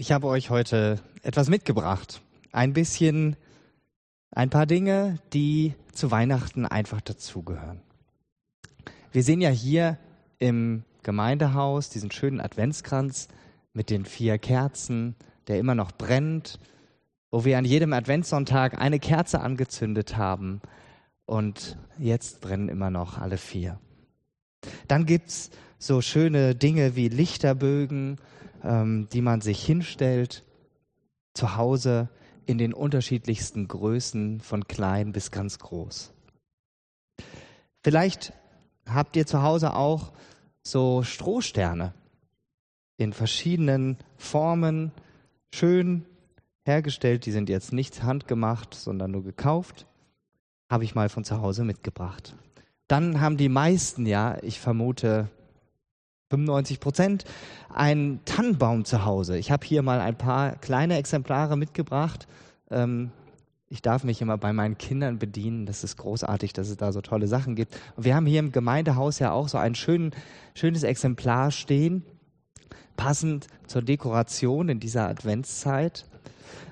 Ich habe euch heute etwas mitgebracht. Ein bisschen, ein paar Dinge, die zu Weihnachten einfach dazugehören. Wir sehen ja hier im Gemeindehaus diesen schönen Adventskranz mit den vier Kerzen, der immer noch brennt, wo wir an jedem Adventssonntag eine Kerze angezündet haben und jetzt brennen immer noch alle vier. Dann gibt's so schöne Dinge wie Lichterbögen ähm, die man sich hinstellt, zu Hause in den unterschiedlichsten Größen, von klein bis ganz groß. Vielleicht habt ihr zu Hause auch so Strohsterne in verschiedenen Formen, schön hergestellt. Die sind jetzt nicht handgemacht, sondern nur gekauft. Habe ich mal von zu Hause mitgebracht. Dann haben die meisten ja, ich vermute 95 Prozent, einen Tannenbaum zu Hause. Ich habe hier mal ein paar kleine Exemplare mitgebracht. Ähm, ich darf mich immer bei meinen Kindern bedienen. Das ist großartig, dass es da so tolle Sachen gibt. Und wir haben hier im Gemeindehaus ja auch so ein schön, schönes Exemplar stehen, passend zur Dekoration in dieser Adventszeit.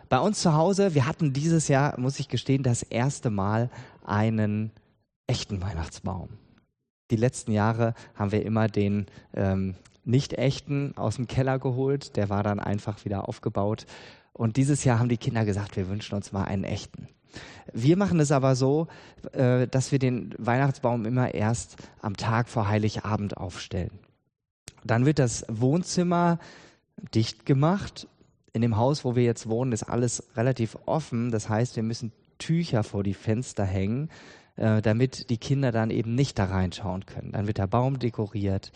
Bei uns zu Hause, wir hatten dieses Jahr, muss ich gestehen, das erste Mal einen echten Weihnachtsbaum. Die letzten Jahre haben wir immer den ähm, nicht echten aus dem Keller geholt. Der war dann einfach wieder aufgebaut. Und dieses Jahr haben die Kinder gesagt, wir wünschen uns mal einen echten. Wir machen es aber so, äh, dass wir den Weihnachtsbaum immer erst am Tag vor Heiligabend aufstellen. Dann wird das Wohnzimmer dicht gemacht. In dem Haus, wo wir jetzt wohnen, ist alles relativ offen. Das heißt, wir müssen Tücher vor die Fenster hängen, äh, damit die Kinder dann eben nicht da reinschauen können. Dann wird der Baum dekoriert,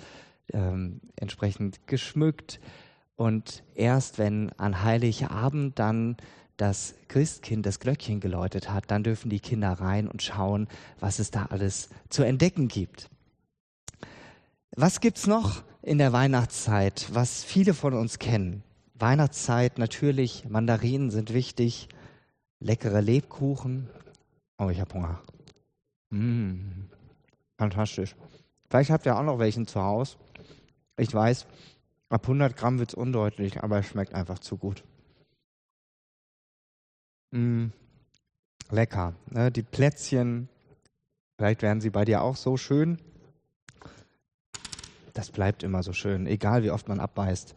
ähm, entsprechend geschmückt und erst wenn an Heiligabend dann das Christkind das Glöckchen geläutet hat, dann dürfen die Kinder rein und schauen, was es da alles zu entdecken gibt. Was gibt's noch in der Weihnachtszeit, was viele von uns kennen? Weihnachtszeit natürlich, Mandarinen sind wichtig, leckere Lebkuchen. Oh, ich habe Hunger. Mmh, fantastisch. Vielleicht habt ihr auch noch welchen zu Hause. Ich weiß, ab 100 Gramm wird es undeutlich, aber es schmeckt einfach zu gut. Mmh, lecker. Ne? Die Plätzchen, vielleicht werden sie bei dir auch so schön. Das bleibt immer so schön, egal wie oft man abbeißt.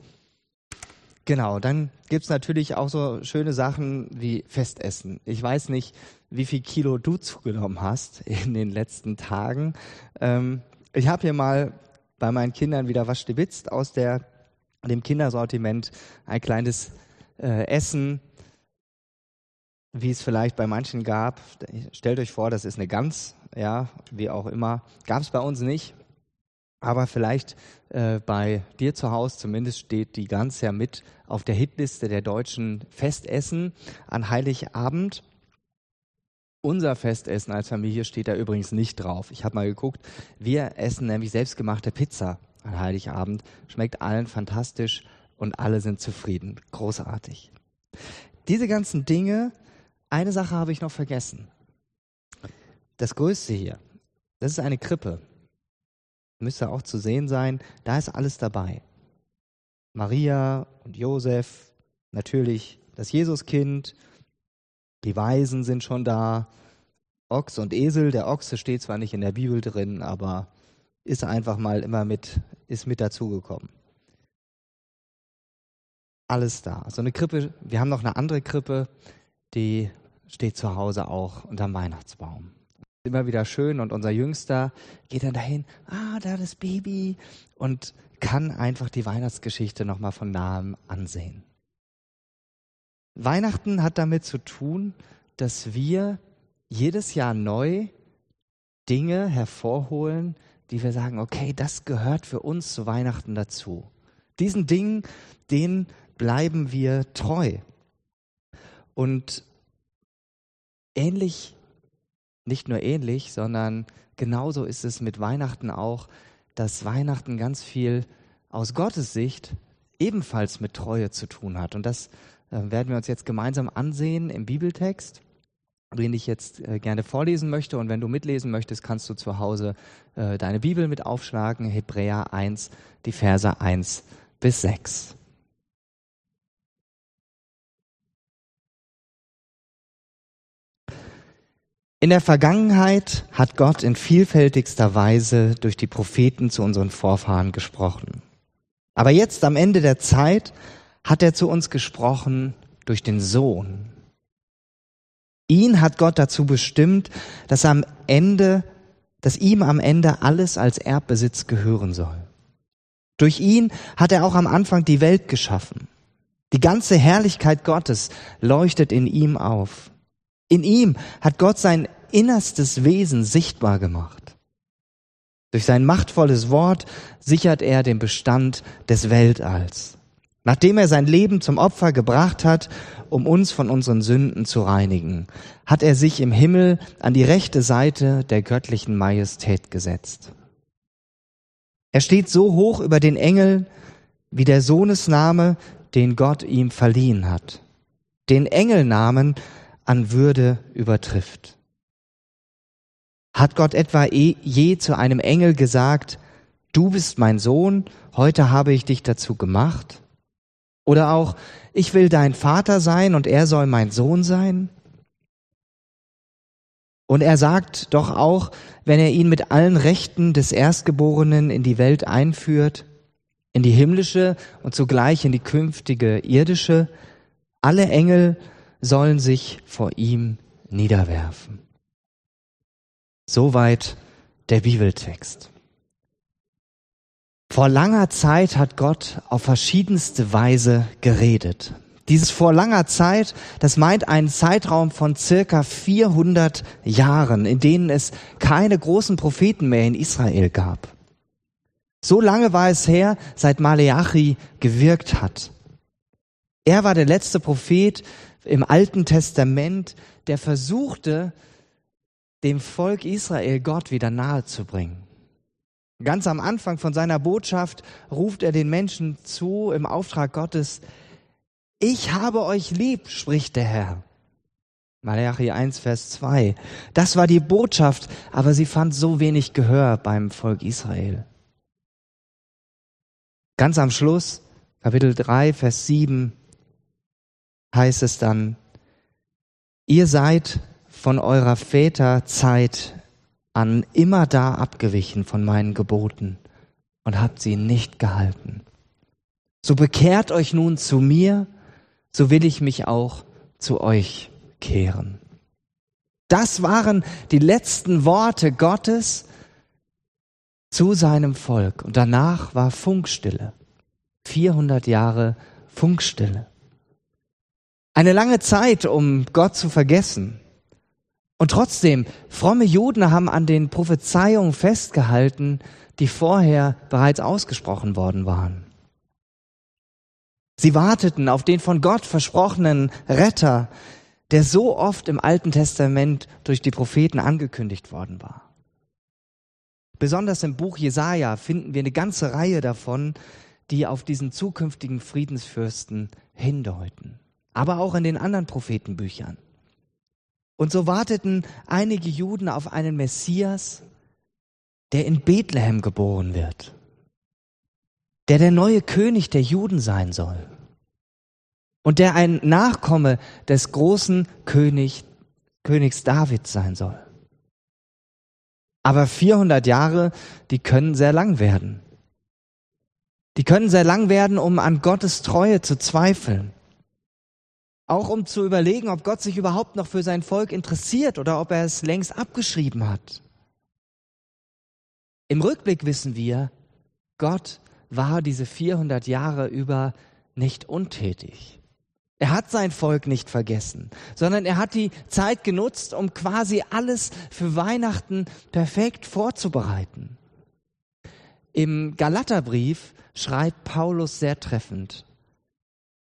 Genau, dann gibt's natürlich auch so schöne Sachen wie Festessen. Ich weiß nicht, wie viel Kilo du zugenommen hast in den letzten Tagen. Ähm, ich habe hier mal bei meinen Kindern wieder was stibitzt aus der, dem Kindersortiment. Ein kleines äh, Essen, wie es vielleicht bei manchen gab. Stellt euch vor, das ist eine Gans, ja, wie auch immer. Gab es bei uns nicht. Aber vielleicht äh, bei dir zu Hause zumindest steht die Gans ja mit auf der Hitliste der deutschen Festessen an Heiligabend. Unser Festessen als Familie steht da übrigens nicht drauf. Ich habe mal geguckt. Wir essen nämlich selbstgemachte Pizza an Heiligabend. Schmeckt allen fantastisch und alle sind zufrieden. Großartig. Diese ganzen Dinge, eine Sache habe ich noch vergessen. Das Größte hier, das ist eine Krippe müsste auch zu sehen sein, da ist alles dabei. Maria und Josef, natürlich das Jesuskind, die Weisen sind schon da, Ochs und Esel, der Ochse steht zwar nicht in der Bibel drin, aber ist einfach mal immer mit, ist mit dazugekommen. Alles da. So eine Krippe, wir haben noch eine andere Krippe, die steht zu Hause auch unterm Weihnachtsbaum immer wieder schön und unser Jüngster geht dann dahin, ah, da das Baby und kann einfach die Weihnachtsgeschichte nochmal von nahem ansehen. Weihnachten hat damit zu tun, dass wir jedes Jahr neu Dinge hervorholen, die wir sagen, okay, das gehört für uns zu Weihnachten dazu. Diesen Dingen, denen bleiben wir treu. Und ähnlich nicht nur ähnlich, sondern genauso ist es mit Weihnachten auch, dass Weihnachten ganz viel aus Gottes Sicht ebenfalls mit Treue zu tun hat. Und das äh, werden wir uns jetzt gemeinsam ansehen im Bibeltext, den ich jetzt äh, gerne vorlesen möchte. Und wenn du mitlesen möchtest, kannst du zu Hause äh, deine Bibel mit aufschlagen. Hebräer 1, die Verse 1 bis 6. In der Vergangenheit hat Gott in vielfältigster Weise durch die Propheten zu unseren Vorfahren gesprochen. Aber jetzt am Ende der Zeit hat er zu uns gesprochen durch den Sohn. Ihn hat Gott dazu bestimmt, dass am Ende, dass ihm am Ende alles als Erbbesitz gehören soll. Durch ihn hat er auch am Anfang die Welt geschaffen. Die ganze Herrlichkeit Gottes leuchtet in ihm auf. In ihm hat Gott sein innerstes Wesen sichtbar gemacht. Durch sein machtvolles Wort sichert er den Bestand des Weltalls. Nachdem er sein Leben zum Opfer gebracht hat, um uns von unseren Sünden zu reinigen, hat er sich im Himmel an die rechte Seite der göttlichen Majestät gesetzt. Er steht so hoch über den Engeln, wie der Sohnesname, den Gott ihm verliehen hat, den Engelnamen an Würde übertrifft. Hat Gott etwa eh, je zu einem Engel gesagt, du bist mein Sohn, heute habe ich dich dazu gemacht? Oder auch, ich will dein Vater sein und er soll mein Sohn sein? Und er sagt doch auch, wenn er ihn mit allen Rechten des Erstgeborenen in die Welt einführt, in die himmlische und zugleich in die künftige irdische, alle Engel sollen sich vor ihm niederwerfen. Soweit der Bibeltext. Vor langer Zeit hat Gott auf verschiedenste Weise geredet. Dieses vor langer Zeit, das meint einen Zeitraum von circa 400 Jahren, in denen es keine großen Propheten mehr in Israel gab. So lange war es her, seit Maleachi gewirkt hat. Er war der letzte Prophet im Alten Testament, der versuchte, dem Volk Israel Gott wieder nahe zu bringen. Ganz am Anfang von seiner Botschaft ruft er den Menschen zu im Auftrag Gottes, ich habe euch lieb, spricht der Herr. Malachi 1, Vers 2. Das war die Botschaft, aber sie fand so wenig Gehör beim Volk Israel. Ganz am Schluss, Kapitel 3, Vers 7, heißt es dann, ihr seid von eurer Väterzeit an immer da abgewichen von meinen Geboten und habt sie nicht gehalten. So bekehrt euch nun zu mir, so will ich mich auch zu euch kehren. Das waren die letzten Worte Gottes zu seinem Volk. Und danach war Funkstille. 400 Jahre Funkstille. Eine lange Zeit, um Gott zu vergessen. Und trotzdem, fromme Juden haben an den Prophezeiungen festgehalten, die vorher bereits ausgesprochen worden waren. Sie warteten auf den von Gott versprochenen Retter, der so oft im Alten Testament durch die Propheten angekündigt worden war. Besonders im Buch Jesaja finden wir eine ganze Reihe davon, die auf diesen zukünftigen Friedensfürsten hindeuten. Aber auch in den anderen Prophetenbüchern. Und so warteten einige Juden auf einen Messias, der in Bethlehem geboren wird, der der neue König der Juden sein soll und der ein Nachkomme des großen König, Königs David sein soll. Aber 400 Jahre, die können sehr lang werden. Die können sehr lang werden, um an Gottes Treue zu zweifeln. Auch um zu überlegen, ob Gott sich überhaupt noch für sein Volk interessiert oder ob er es längst abgeschrieben hat. Im Rückblick wissen wir, Gott war diese 400 Jahre über nicht untätig. Er hat sein Volk nicht vergessen, sondern er hat die Zeit genutzt, um quasi alles für Weihnachten perfekt vorzubereiten. Im Galaterbrief schreibt Paulus sehr treffend,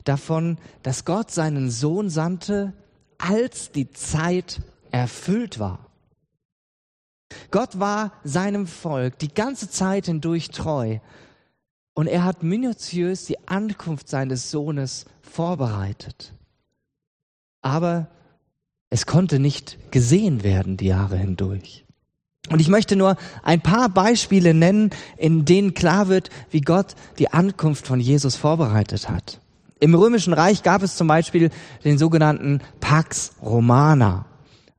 davon, dass Gott seinen Sohn sandte, als die Zeit erfüllt war. Gott war seinem Volk die ganze Zeit hindurch treu und er hat minutiös die Ankunft seines Sohnes vorbereitet. Aber es konnte nicht gesehen werden die Jahre hindurch. Und ich möchte nur ein paar Beispiele nennen, in denen klar wird, wie Gott die Ankunft von Jesus vorbereitet hat. Im Römischen Reich gab es zum Beispiel den sogenannten Pax Romana,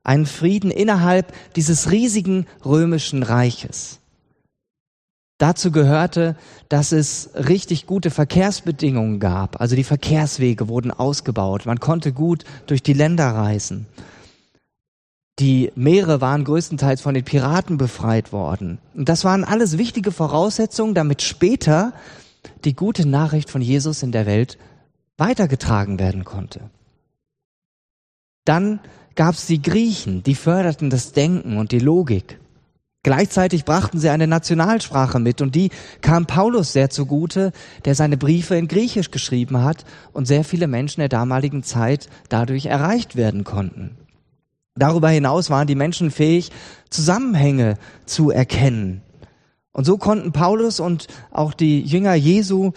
einen Frieden innerhalb dieses riesigen römischen Reiches. Dazu gehörte, dass es richtig gute Verkehrsbedingungen gab. Also die Verkehrswege wurden ausgebaut. Man konnte gut durch die Länder reisen. Die Meere waren größtenteils von den Piraten befreit worden. Und das waren alles wichtige Voraussetzungen, damit später die gute Nachricht von Jesus in der Welt weitergetragen werden konnte. Dann gab es die Griechen, die förderten das Denken und die Logik. Gleichzeitig brachten sie eine Nationalsprache mit und die kam Paulus sehr zugute, der seine Briefe in Griechisch geschrieben hat und sehr viele Menschen der damaligen Zeit dadurch erreicht werden konnten. Darüber hinaus waren die Menschen fähig, Zusammenhänge zu erkennen. Und so konnten Paulus und auch die Jünger Jesu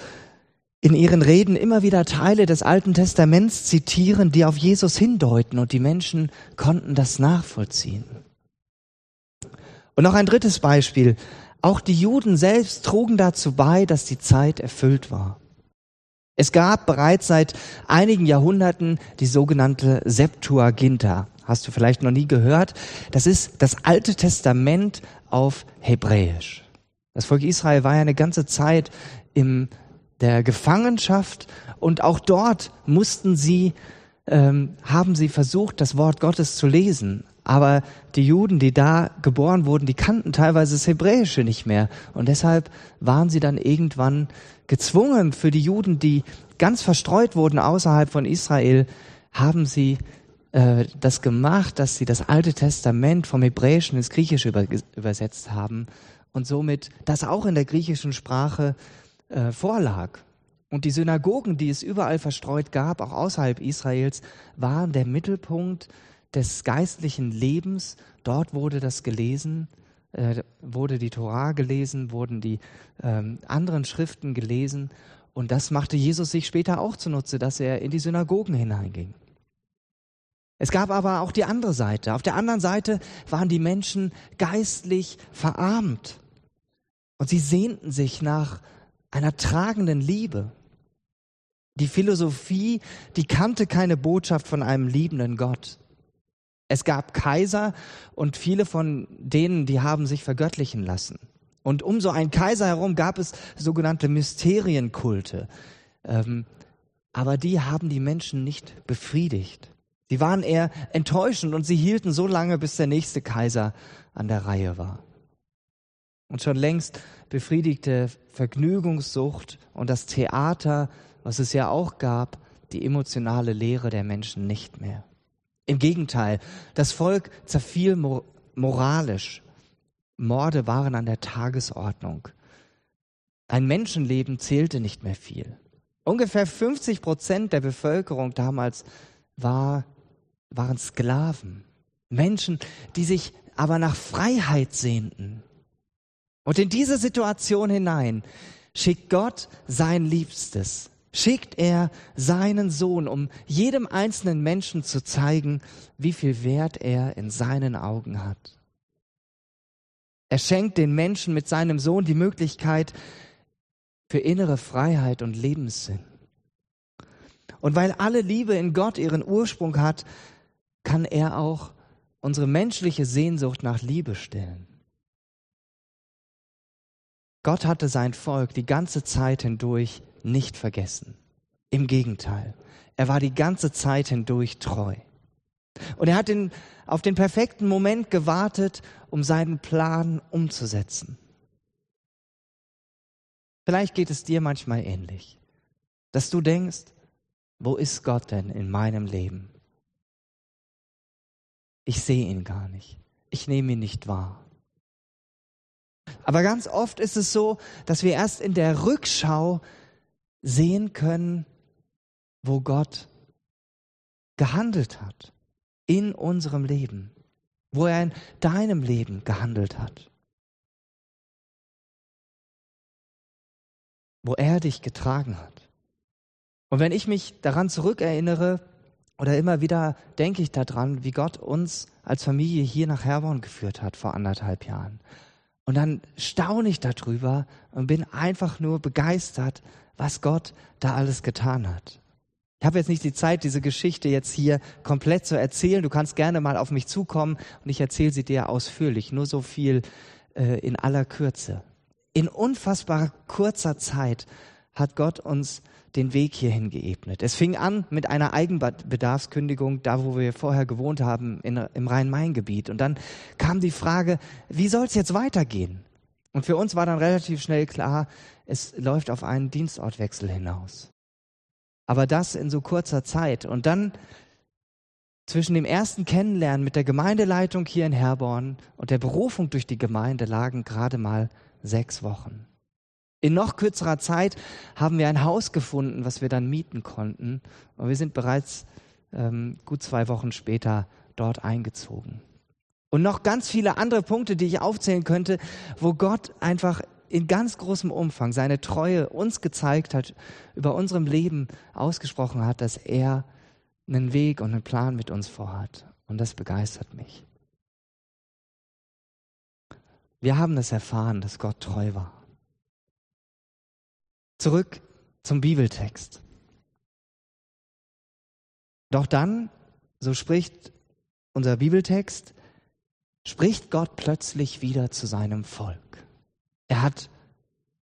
in ihren Reden immer wieder Teile des Alten Testaments zitieren, die auf Jesus hindeuten und die Menschen konnten das nachvollziehen. Und noch ein drittes Beispiel. Auch die Juden selbst trugen dazu bei, dass die Zeit erfüllt war. Es gab bereits seit einigen Jahrhunderten die sogenannte Septuaginta. Hast du vielleicht noch nie gehört? Das ist das Alte Testament auf Hebräisch. Das Volk Israel war ja eine ganze Zeit in der Gefangenschaft und auch dort mussten sie, ähm, haben sie versucht, das Wort Gottes zu lesen. Aber die Juden, die da geboren wurden, die kannten teilweise das Hebräische nicht mehr. Und deshalb waren sie dann irgendwann gezwungen, für die Juden, die ganz verstreut wurden außerhalb von Israel, haben sie äh, das gemacht, dass sie das Alte Testament vom Hebräischen ins Griechische über, übersetzt haben und somit das auch in der griechischen Sprache äh, vorlag. Und die Synagogen, die es überall verstreut gab, auch außerhalb Israels, waren der Mittelpunkt des geistlichen Lebens. Dort wurde das gelesen, äh, wurde die Torah gelesen, wurden die ähm, anderen Schriften gelesen. Und das machte Jesus sich später auch zunutze, dass er in die Synagogen hineinging. Es gab aber auch die andere Seite. Auf der anderen Seite waren die Menschen geistlich verarmt. Und sie sehnten sich nach einer tragenden Liebe. Die Philosophie, die kannte keine Botschaft von einem liebenden Gott. Es gab Kaiser und viele von denen, die haben sich vergöttlichen lassen. Und um so einen Kaiser herum gab es sogenannte Mysterienkulte. Ähm, aber die haben die Menschen nicht befriedigt. Sie waren eher enttäuschend und sie hielten so lange, bis der nächste Kaiser an der Reihe war. Und schon längst befriedigte Vergnügungssucht und das Theater, was es ja auch gab, die emotionale Lehre der Menschen nicht mehr. Im Gegenteil, das Volk zerfiel moralisch. Morde waren an der Tagesordnung. Ein Menschenleben zählte nicht mehr viel. Ungefähr 50 Prozent der Bevölkerung damals war, waren Sklaven. Menschen, die sich aber nach Freiheit sehnten. Und in diese Situation hinein schickt Gott sein Liebstes, schickt er seinen Sohn, um jedem einzelnen Menschen zu zeigen, wie viel Wert er in seinen Augen hat. Er schenkt den Menschen mit seinem Sohn die Möglichkeit für innere Freiheit und Lebenssinn. Und weil alle Liebe in Gott ihren Ursprung hat, kann er auch unsere menschliche Sehnsucht nach Liebe stillen. Gott hatte sein Volk die ganze Zeit hindurch nicht vergessen. Im Gegenteil, er war die ganze Zeit hindurch treu. Und er hat den, auf den perfekten Moment gewartet, um seinen Plan umzusetzen. Vielleicht geht es dir manchmal ähnlich, dass du denkst, wo ist Gott denn in meinem Leben? Ich sehe ihn gar nicht. Ich nehme ihn nicht wahr. Aber ganz oft ist es so, dass wir erst in der Rückschau sehen können, wo Gott gehandelt hat in unserem Leben, wo er in deinem Leben gehandelt hat, wo er dich getragen hat. Und wenn ich mich daran zurückerinnere oder immer wieder denke ich daran, wie Gott uns als Familie hier nach Herborn geführt hat vor anderthalb Jahren. Und dann staune ich darüber und bin einfach nur begeistert, was Gott da alles getan hat. Ich habe jetzt nicht die Zeit, diese Geschichte jetzt hier komplett zu erzählen. Du kannst gerne mal auf mich zukommen und ich erzähle sie dir ausführlich. Nur so viel äh, in aller Kürze. In unfassbar kurzer Zeit hat Gott uns den Weg hierhin geebnet. Es fing an mit einer Eigenbedarfskündigung, da wo wir vorher gewohnt haben, in, im Rhein-Main-Gebiet. Und dann kam die Frage, wie soll es jetzt weitergehen? Und für uns war dann relativ schnell klar, es läuft auf einen Dienstortwechsel hinaus. Aber das in so kurzer Zeit. Und dann zwischen dem ersten Kennenlernen mit der Gemeindeleitung hier in Herborn und der Berufung durch die Gemeinde lagen gerade mal sechs Wochen. In noch kürzerer Zeit haben wir ein Haus gefunden, was wir dann mieten konnten. Und wir sind bereits ähm, gut zwei Wochen später dort eingezogen. Und noch ganz viele andere Punkte, die ich aufzählen könnte, wo Gott einfach in ganz großem Umfang seine Treue uns gezeigt hat, über unserem Leben ausgesprochen hat, dass er einen Weg und einen Plan mit uns vorhat. Und das begeistert mich. Wir haben es erfahren, dass Gott treu war. Zurück zum Bibeltext. Doch dann, so spricht unser Bibeltext, spricht Gott plötzlich wieder zu seinem Volk. Er hat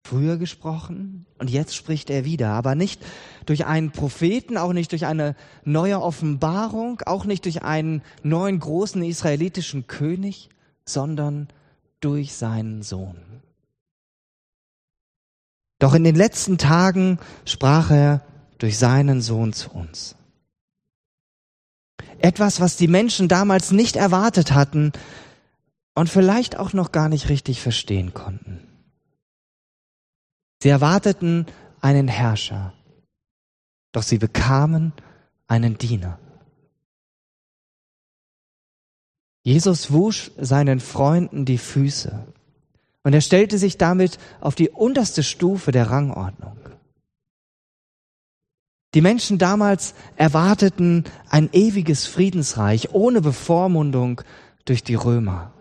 früher gesprochen und jetzt spricht er wieder, aber nicht durch einen Propheten, auch nicht durch eine neue Offenbarung, auch nicht durch einen neuen großen israelitischen König, sondern durch seinen Sohn. Doch in den letzten Tagen sprach er durch seinen Sohn zu uns. Etwas, was die Menschen damals nicht erwartet hatten und vielleicht auch noch gar nicht richtig verstehen konnten. Sie erwarteten einen Herrscher, doch sie bekamen einen Diener. Jesus wusch seinen Freunden die Füße und er stellte sich damit auf die unterste Stufe der Rangordnung. Die Menschen damals erwarteten ein ewiges Friedensreich ohne Bevormundung durch die Römer.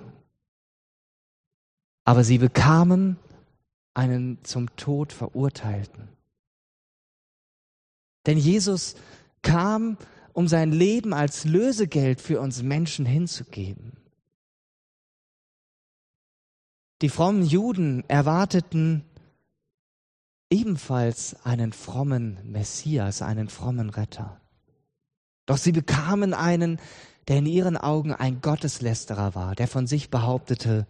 Aber sie bekamen einen zum Tod verurteilten. Denn Jesus kam, um sein Leben als Lösegeld für uns Menschen hinzugeben. Die frommen Juden erwarteten ebenfalls einen frommen Messias, einen frommen Retter. Doch sie bekamen einen, der in ihren Augen ein Gotteslästerer war, der von sich behauptete,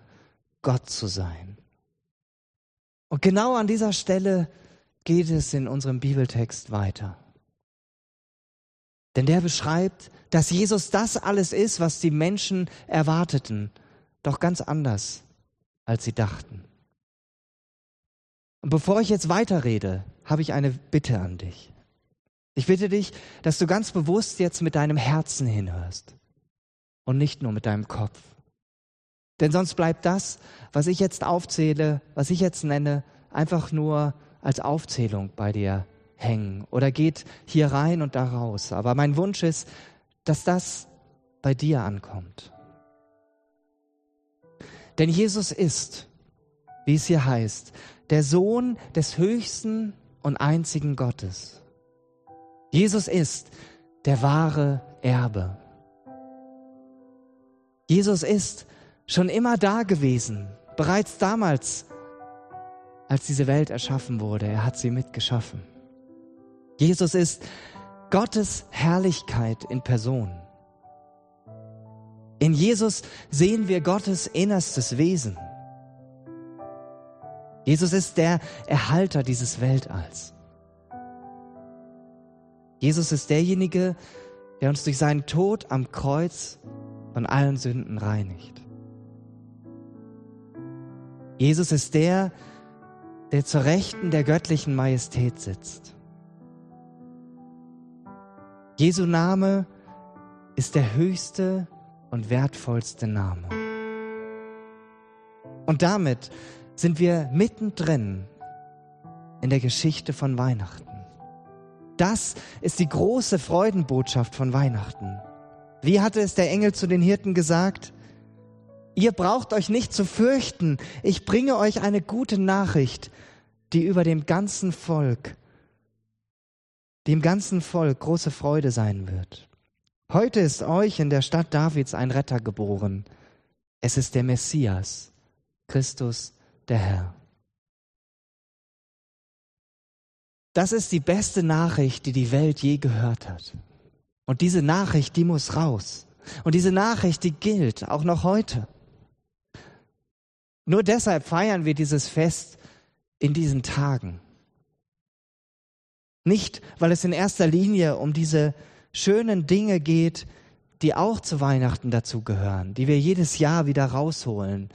Gott zu sein. Und genau an dieser Stelle geht es in unserem Bibeltext weiter. Denn der beschreibt, dass Jesus das alles ist, was die Menschen erwarteten, doch ganz anders als sie dachten. Und bevor ich jetzt weiterrede, habe ich eine Bitte an dich. Ich bitte dich, dass du ganz bewusst jetzt mit deinem Herzen hinhörst und nicht nur mit deinem Kopf. Denn sonst bleibt das, was ich jetzt aufzähle, was ich jetzt nenne, einfach nur als Aufzählung bei dir hängen oder geht hier rein und da raus. Aber mein Wunsch ist, dass das bei dir ankommt. Denn Jesus ist, wie es hier heißt, der Sohn des höchsten und einzigen Gottes. Jesus ist der wahre Erbe. Jesus ist schon immer da gewesen, bereits damals, als diese Welt erschaffen wurde. Er hat sie mitgeschaffen. Jesus ist Gottes Herrlichkeit in Person. In Jesus sehen wir Gottes innerstes Wesen. Jesus ist der Erhalter dieses Weltalls. Jesus ist derjenige, der uns durch seinen Tod am Kreuz von allen Sünden reinigt. Jesus ist der, der zur Rechten der göttlichen Majestät sitzt. Jesu Name ist der höchste und wertvollste Name. Und damit sind wir mittendrin in der Geschichte von Weihnachten. Das ist die große Freudenbotschaft von Weihnachten. Wie hatte es der Engel zu den Hirten gesagt? Ihr braucht euch nicht zu fürchten, ich bringe euch eine gute Nachricht, die über dem ganzen Volk die im ganzen Volk große Freude sein wird. Heute ist euch in der Stadt Davids ein Retter geboren. Es ist der Messias, Christus der Herr. Das ist die beste Nachricht, die die Welt je gehört hat. Und diese Nachricht, die muss raus. Und diese Nachricht, die gilt auch noch heute. Nur deshalb feiern wir dieses Fest in diesen Tagen. Nicht, weil es in erster Linie um diese schönen Dinge geht, die auch zu Weihnachten dazugehören, die wir jedes Jahr wieder rausholen,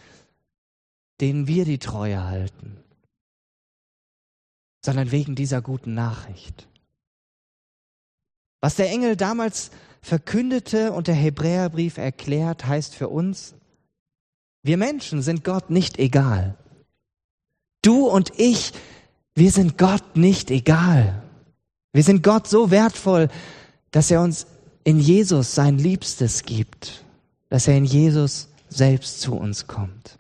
denen wir die Treue halten, sondern wegen dieser guten Nachricht. Was der Engel damals verkündete und der Hebräerbrief erklärt, heißt für uns, wir Menschen sind Gott nicht egal. Du und ich, wir sind Gott nicht egal. Wir sind Gott so wertvoll, dass er uns in Jesus sein Liebstes gibt, dass er in Jesus selbst zu uns kommt.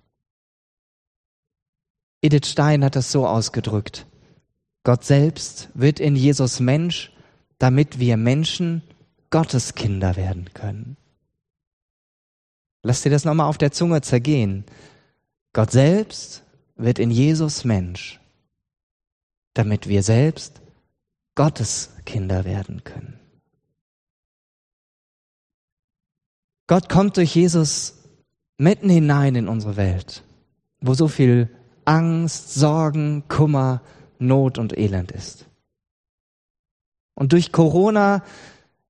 Edith Stein hat das so ausgedrückt. Gott selbst wird in Jesus Mensch, damit wir Menschen Gottes Kinder werden können. Lass dir das nochmal auf der Zunge zergehen. Gott selbst wird in Jesus Mensch, damit wir selbst Gottes Kinder werden können. Gott kommt durch Jesus mitten hinein in unsere Welt, wo so viel Angst, Sorgen, Kummer, Not und Elend ist. Und durch Corona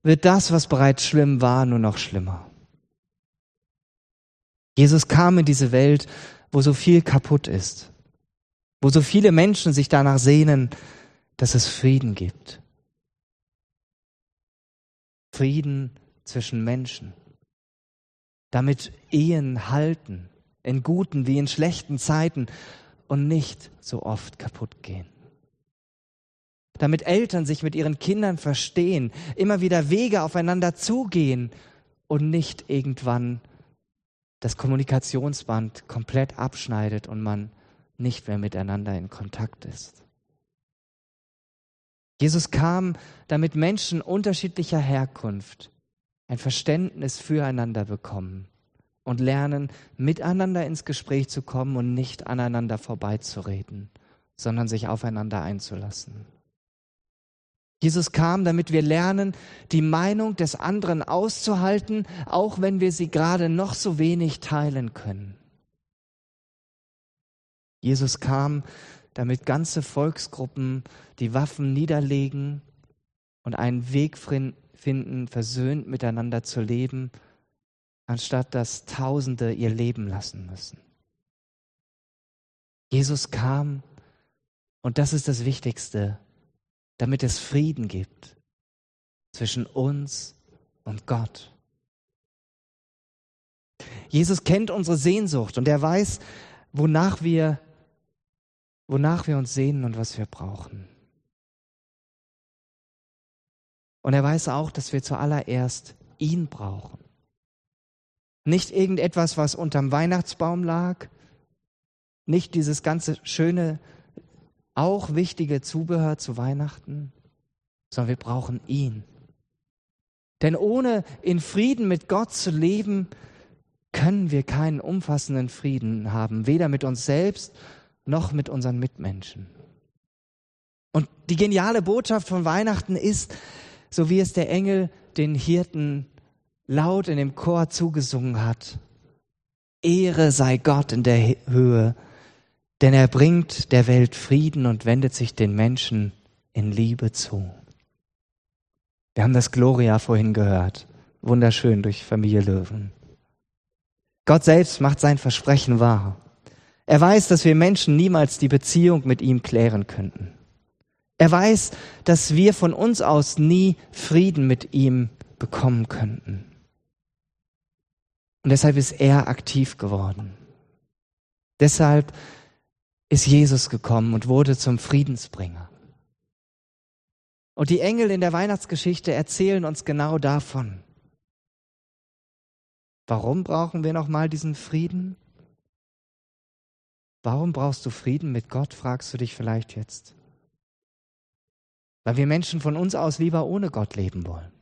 wird das, was bereits schlimm war, nur noch schlimmer. Jesus kam in diese Welt, wo so viel kaputt ist, wo so viele Menschen sich danach sehnen, dass es Frieden gibt. Frieden zwischen Menschen, damit Ehen halten, in guten wie in schlechten Zeiten und nicht so oft kaputt gehen. Damit Eltern sich mit ihren Kindern verstehen, immer wieder Wege aufeinander zugehen und nicht irgendwann das Kommunikationsband komplett abschneidet und man nicht mehr miteinander in Kontakt ist. Jesus kam, damit Menschen unterschiedlicher Herkunft ein Verständnis füreinander bekommen und lernen, miteinander ins Gespräch zu kommen und nicht aneinander vorbeizureden, sondern sich aufeinander einzulassen. Jesus kam, damit wir lernen, die Meinung des anderen auszuhalten, auch wenn wir sie gerade noch so wenig teilen können. Jesus kam, damit ganze Volksgruppen die Waffen niederlegen und einen Weg finden, versöhnt miteinander zu leben, anstatt dass Tausende ihr Leben lassen müssen. Jesus kam, und das ist das Wichtigste, damit es Frieden gibt zwischen uns und Gott. Jesus kennt unsere Sehnsucht und er weiß, wonach wir, wonach wir uns sehnen und was wir brauchen. Und er weiß auch, dass wir zuallererst ihn brauchen. Nicht irgendetwas, was unterm Weihnachtsbaum lag, nicht dieses ganze schöne auch wichtige Zubehör zu Weihnachten, sondern wir brauchen ihn. Denn ohne in Frieden mit Gott zu leben, können wir keinen umfassenden Frieden haben, weder mit uns selbst noch mit unseren Mitmenschen. Und die geniale Botschaft von Weihnachten ist, so wie es der Engel den Hirten laut in dem Chor zugesungen hat, Ehre sei Gott in der Höhe denn er bringt der Welt Frieden und wendet sich den Menschen in Liebe zu. Wir haben das Gloria vorhin gehört. Wunderschön durch Familie Löwen. Gott selbst macht sein Versprechen wahr. Er weiß, dass wir Menschen niemals die Beziehung mit ihm klären könnten. Er weiß, dass wir von uns aus nie Frieden mit ihm bekommen könnten. Und deshalb ist er aktiv geworden. Deshalb ist Jesus gekommen und wurde zum Friedensbringer. Und die Engel in der Weihnachtsgeschichte erzählen uns genau davon. Warum brauchen wir nochmal diesen Frieden? Warum brauchst du Frieden mit Gott, fragst du dich vielleicht jetzt. Weil wir Menschen von uns aus lieber ohne Gott leben wollen.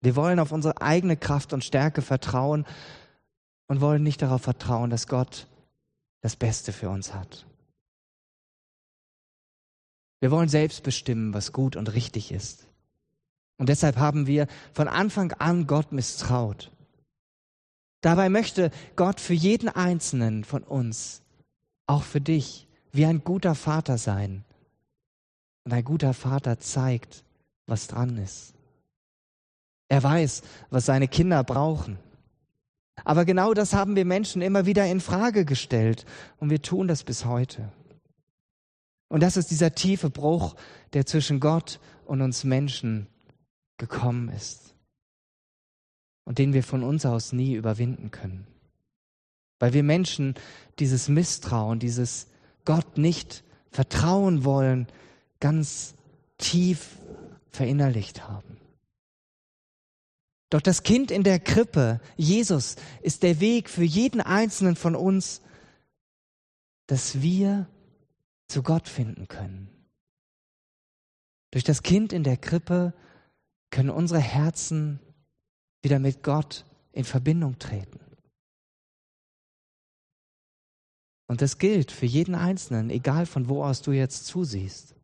Wir wollen auf unsere eigene Kraft und Stärke vertrauen und wollen nicht darauf vertrauen, dass Gott das Beste für uns hat. Wir wollen selbst bestimmen, was gut und richtig ist. Und deshalb haben wir von Anfang an Gott misstraut. Dabei möchte Gott für jeden Einzelnen von uns, auch für dich, wie ein guter Vater sein. Und ein guter Vater zeigt, was dran ist. Er weiß, was seine Kinder brauchen. Aber genau das haben wir Menschen immer wieder in Frage gestellt und wir tun das bis heute. Und das ist dieser tiefe Bruch, der zwischen Gott und uns Menschen gekommen ist und den wir von uns aus nie überwinden können. Weil wir Menschen dieses Misstrauen, dieses Gott nicht vertrauen wollen, ganz tief verinnerlicht haben. Doch das Kind in der Krippe, Jesus, ist der Weg für jeden einzelnen von uns, dass wir zu Gott finden können. Durch das Kind in der Krippe können unsere Herzen wieder mit Gott in Verbindung treten. Und das gilt für jeden Einzelnen, egal von wo aus du jetzt zusiehst.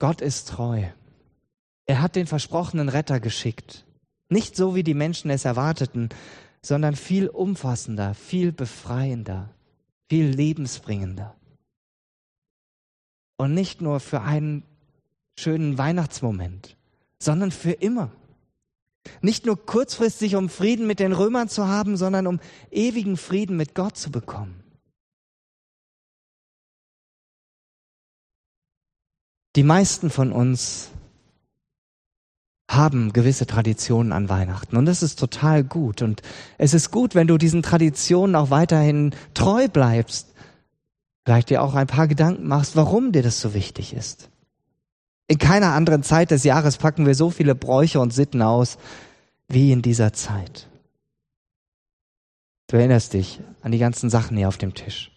Gott ist treu. Er hat den versprochenen Retter geschickt. Nicht so, wie die Menschen es erwarteten, sondern viel umfassender, viel befreiender, viel lebensbringender. Und nicht nur für einen schönen Weihnachtsmoment, sondern für immer. Nicht nur kurzfristig, um Frieden mit den Römern zu haben, sondern um ewigen Frieden mit Gott zu bekommen. Die meisten von uns haben gewisse Traditionen an Weihnachten. Und das ist total gut. Und es ist gut, wenn du diesen Traditionen auch weiterhin treu bleibst. Vielleicht dir auch ein paar Gedanken machst, warum dir das so wichtig ist. In keiner anderen Zeit des Jahres packen wir so viele Bräuche und Sitten aus wie in dieser Zeit. Du erinnerst dich an die ganzen Sachen hier auf dem Tisch.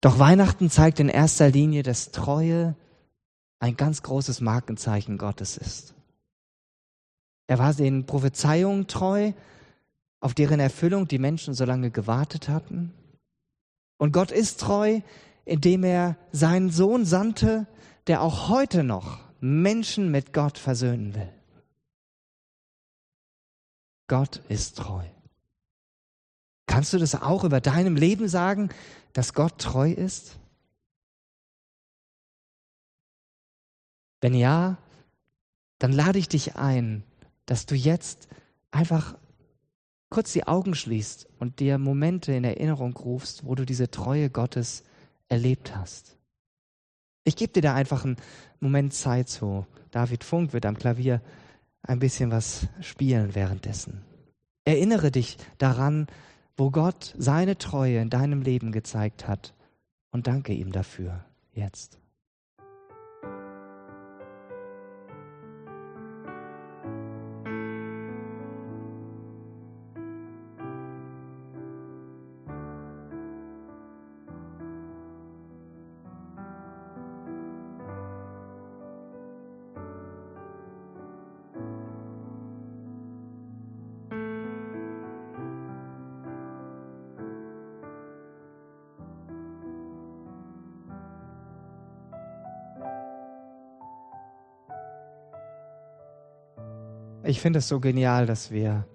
Doch Weihnachten zeigt in erster Linie, dass Treue ein ganz großes Markenzeichen Gottes ist. Er war den Prophezeiungen treu, auf deren Erfüllung die Menschen so lange gewartet hatten. Und Gott ist treu, indem er seinen Sohn sandte, der auch heute noch Menschen mit Gott versöhnen will. Gott ist treu. Kannst du das auch über deinem Leben sagen, dass Gott treu ist? Wenn ja, dann lade ich dich ein, dass du jetzt einfach kurz die Augen schließt und dir Momente in Erinnerung rufst, wo du diese Treue Gottes erlebt hast. Ich gebe dir da einfach einen Moment Zeit so. David Funk wird am Klavier ein bisschen was spielen währenddessen. Erinnere dich daran, wo Gott seine Treue in deinem Leben gezeigt hat und danke ihm dafür jetzt. Ich finde es so genial, dass wir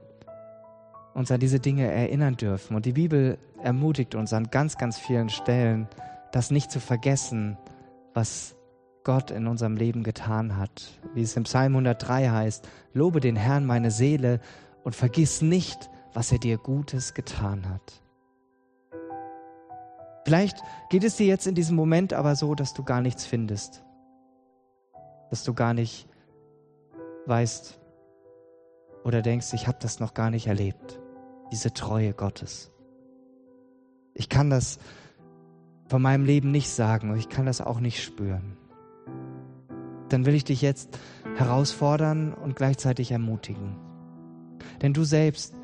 uns an diese Dinge erinnern dürfen. Und die Bibel ermutigt uns an ganz, ganz vielen Stellen, das nicht zu vergessen, was Gott in unserem Leben getan hat. Wie es im Psalm 103 heißt, lobe den Herrn meine Seele und vergiss nicht, was er dir Gutes getan hat. Vielleicht geht es dir jetzt in diesem Moment aber so, dass du gar nichts findest, dass du gar nicht weißt, oder denkst, ich habe das noch gar nicht erlebt, diese Treue Gottes. Ich kann das von meinem Leben nicht sagen und ich kann das auch nicht spüren. Dann will ich dich jetzt herausfordern und gleichzeitig ermutigen. Denn du selbst,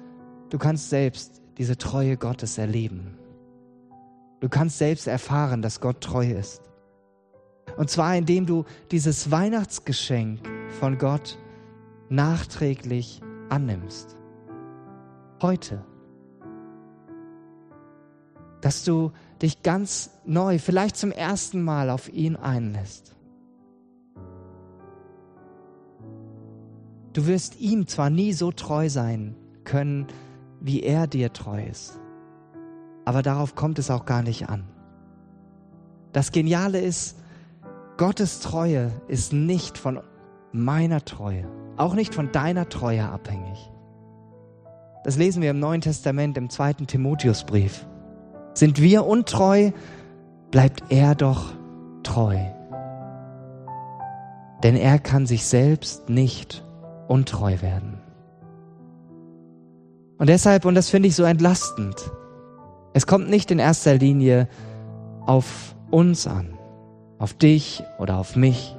du kannst selbst diese Treue Gottes erleben. Du kannst selbst erfahren, dass Gott treu ist. Und zwar indem du dieses Weihnachtsgeschenk von Gott nachträglich annimmst. Heute. Dass du dich ganz neu, vielleicht zum ersten Mal auf ihn einlässt. Du wirst ihm zwar nie so treu sein können, wie er dir treu ist, aber darauf kommt es auch gar nicht an. Das Geniale ist, Gottes Treue ist nicht von meiner Treue, auch nicht von deiner Treue abhängig. Das lesen wir im Neuen Testament im zweiten Timotheusbrief. Sind wir untreu, bleibt er doch treu. Denn er kann sich selbst nicht untreu werden. Und deshalb, und das finde ich so entlastend, es kommt nicht in erster Linie auf uns an, auf dich oder auf mich.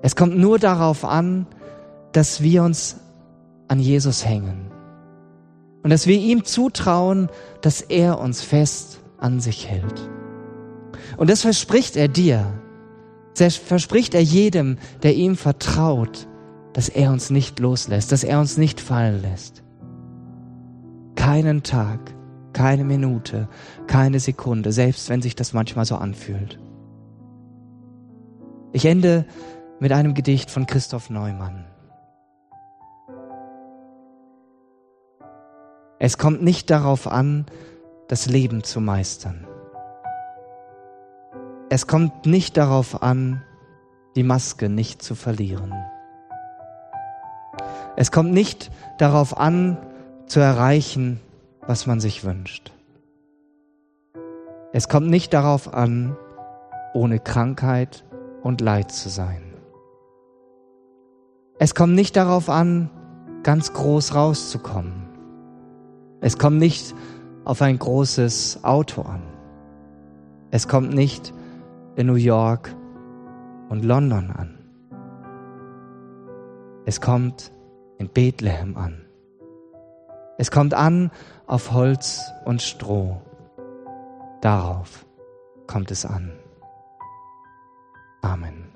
Es kommt nur darauf an, dass wir uns an Jesus hängen und dass wir ihm zutrauen, dass er uns fest an sich hält. Und das verspricht er dir. Das verspricht er jedem, der ihm vertraut, dass er uns nicht loslässt, dass er uns nicht fallen lässt. Keinen Tag, keine Minute, keine Sekunde, selbst wenn sich das manchmal so anfühlt. Ich ende mit einem Gedicht von Christoph Neumann. Es kommt nicht darauf an, das Leben zu meistern. Es kommt nicht darauf an, die Maske nicht zu verlieren. Es kommt nicht darauf an, zu erreichen, was man sich wünscht. Es kommt nicht darauf an, ohne Krankheit und Leid zu sein. Es kommt nicht darauf an, ganz groß rauszukommen. Es kommt nicht auf ein großes Auto an. Es kommt nicht in New York und London an. Es kommt in Bethlehem an. Es kommt an auf Holz und Stroh. Darauf kommt es an. Amen.